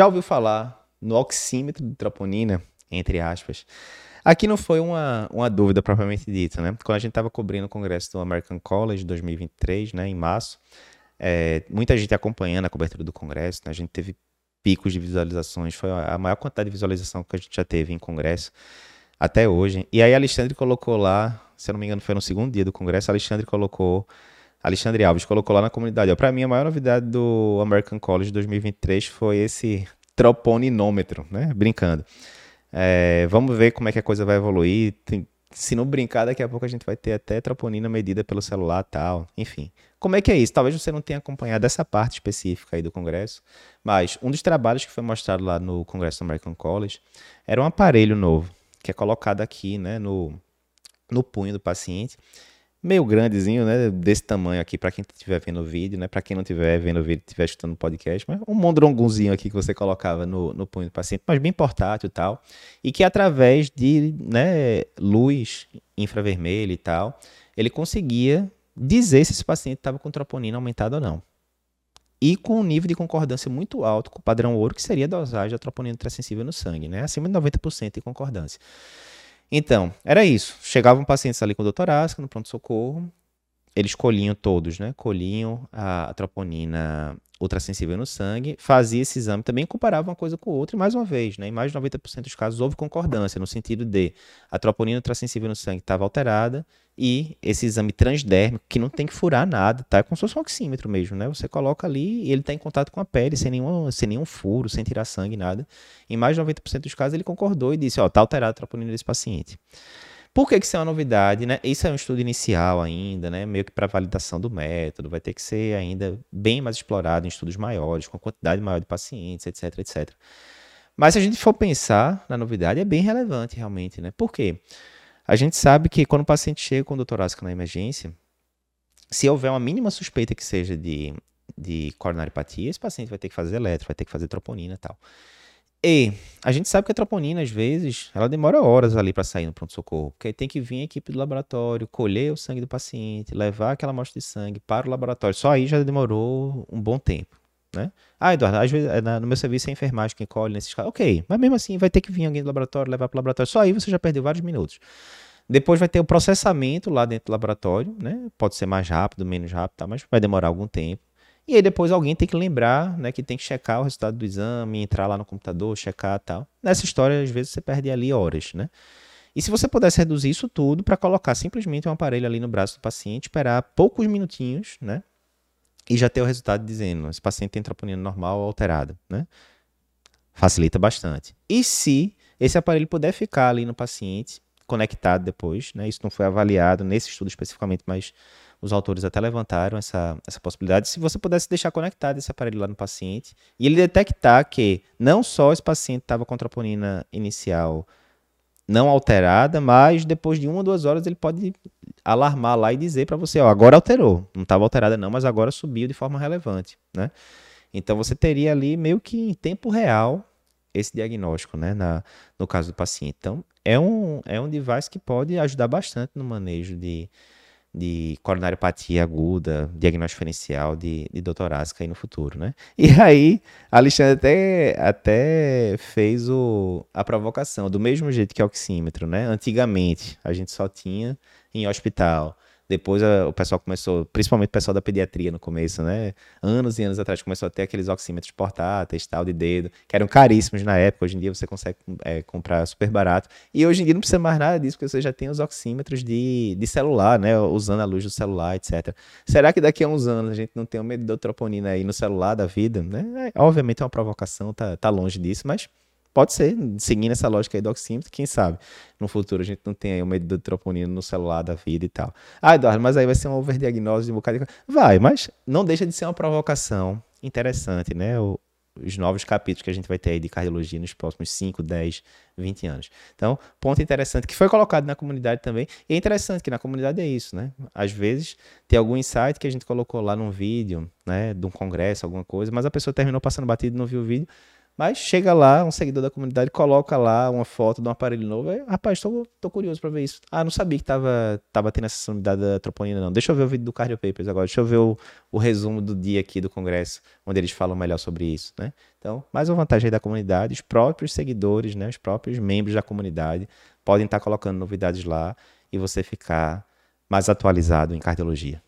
já ouviu falar no oxímetro de troponina, entre aspas? Aqui não foi uma, uma dúvida propriamente dita, né? Quando a gente estava cobrindo o congresso do American College 2023, né, em março, é, muita gente acompanhando a cobertura do congresso, né? a gente teve picos de visualizações, foi a maior quantidade de visualização que a gente já teve em congresso até hoje. E aí Alexandre colocou lá, se eu não me engano foi no segundo dia do congresso, Alexandre colocou, Alexandre Alves colocou lá na comunidade, para mim a maior novidade do American College 2023 foi esse troponinômetro, né? Brincando. É, vamos ver como é que a coisa vai evoluir. Tem, se não brincar, daqui a pouco a gente vai ter até troponina medida pelo celular tal. Enfim. Como é que é isso? Talvez você não tenha acompanhado essa parte específica aí do Congresso, mas um dos trabalhos que foi mostrado lá no Congresso do American College era um aparelho novo, que é colocado aqui, né, no, no punho do paciente meio grandezinho, né? Desse tamanho aqui, para quem estiver vendo o vídeo, né? Para quem não estiver vendo o vídeo, estiver escutando o podcast, mas um mondrongunzinho aqui que você colocava no, no punho do paciente, mas bem portátil e tal, e que através de né, luz infravermelha e tal, ele conseguia dizer se esse paciente estava com troponina aumentada ou não. E com um nível de concordância muito alto com o padrão ouro, que seria a dosagem da troponina ultrassensível no sangue, né? Acima de 90% de concordância. Então, era isso. Chegavam pacientes ali com doutorásica no pronto-socorro, eles colhiam todos, né? Colhiam a, a troponina ultrassensível no sangue, fazia esse exame também, comparava uma coisa com outra, e mais uma vez, né, em mais de 90% dos casos houve concordância, no sentido de a troponina ultrassensível no sangue estava alterada e esse exame transdérmico, que não tem que furar nada, tá? É como se fosse um oxímetro mesmo, né? Você coloca ali e ele está em contato com a pele, sem nenhum, sem nenhum furo, sem tirar sangue, nada. Em mais de 90% dos casos ele concordou e disse, ó, tá alterada a troponina desse paciente. Por que, que isso é uma novidade? Né? Isso é um estudo inicial ainda, né? meio que para validação do método, vai ter que ser ainda bem mais explorado em estudos maiores, com quantidade maior de pacientes, etc, etc. Mas se a gente for pensar na novidade, é bem relevante realmente. Né? Por quê? A gente sabe que quando o paciente chega com dor torácica na emergência, se houver uma mínima suspeita que seja de, de coronariopatia, esse paciente vai ter que fazer eletro, vai ter que fazer troponina e tal. E a gente sabe que a troponina, às vezes, ela demora horas ali para sair no pronto-socorro, porque tem que vir a equipe do laboratório, colher o sangue do paciente, levar aquela amostra de sangue para o laboratório. Só aí já demorou um bom tempo. Né? Ah, Eduardo, às vezes no meu serviço é enfermagem quem colhe nesses casos. Ok, mas mesmo assim vai ter que vir alguém do laboratório, levar para o laboratório. Só aí você já perdeu vários minutos. Depois vai ter o processamento lá dentro do laboratório, né? Pode ser mais rápido, menos rápido, tá? mas vai demorar algum tempo. E aí depois alguém tem que lembrar, né, que tem que checar o resultado do exame, entrar lá no computador, checar tal. Nessa história, às vezes, você perde ali horas, né? E se você pudesse reduzir isso tudo para colocar simplesmente um aparelho ali no braço do paciente, esperar poucos minutinhos, né? E já ter o resultado dizendo, esse paciente tem troponina normal ou alterada, né? Facilita bastante. E se esse aparelho puder ficar ali no paciente, conectado depois, né? Isso não foi avaliado nesse estudo especificamente, mas os autores até levantaram essa, essa possibilidade. Se você pudesse deixar conectado esse aparelho lá no paciente e ele detectar que não só esse paciente estava com troponina inicial não alterada, mas depois de uma ou duas horas ele pode alarmar lá e dizer para você, ó, agora alterou, não estava alterada não, mas agora subiu de forma relevante, né? Então você teria ali meio que em tempo real esse diagnóstico, né, na, no caso do paciente. Então é um, é um device que pode ajudar bastante no manejo de, de coronariopatia aguda, diagnóstico diferencial de, de doutorásica aí no futuro, né? E aí, Alexandre até, até fez o, a provocação, do mesmo jeito que o oxímetro, né? Antigamente, a gente só tinha em hospital depois a, o pessoal começou, principalmente o pessoal da pediatria no começo, né? Anos e anos atrás começou a ter aqueles oxímetros portáteis, tal, de dedo, que eram caríssimos na época. Hoje em dia você consegue é, comprar super barato. E hoje em dia não precisa mais nada disso, porque você já tem os oxímetros de, de celular, né? Usando a luz do celular, etc. Será que daqui a uns anos a gente não tem um medidor de troponina aí no celular da vida? Né? É, obviamente é uma provocação, tá, tá longe disso, mas Pode ser, seguindo essa lógica aí do oxímetro, quem sabe no futuro a gente não tem aí de troponina no celular da vida e tal. Ah, Eduardo, mas aí vai ser uma overdiagnose de um bocado de... Vai, mas não deixa de ser uma provocação interessante, né? O, os novos capítulos que a gente vai ter aí de cardiologia nos próximos 5, 10, 20 anos. Então, ponto interessante que foi colocado na comunidade também. E é interessante que na comunidade é isso, né? Às vezes tem algum insight que a gente colocou lá num vídeo, né, de um congresso, alguma coisa, mas a pessoa terminou passando batido e não viu o vídeo Mas chega lá, um seguidor da comunidade coloca lá uma foto de um aparelho novo. Aí, rapaz, tô, tô curioso para ver isso. Ah, não sabia que tava, tava tendo essa unidade da troponina, não. Deixa eu ver o vídeo do Cardio Papers agora. Deixa eu ver o, o resumo do dia aqui do congresso, onde eles falam melhor sobre isso, né? Então, mais uma vantagem aí da comunidade, os próprios seguidores, né, os próprios membros da comunidade podem estar colocando novidades lá e você ficar mais atualizado em cardiologia.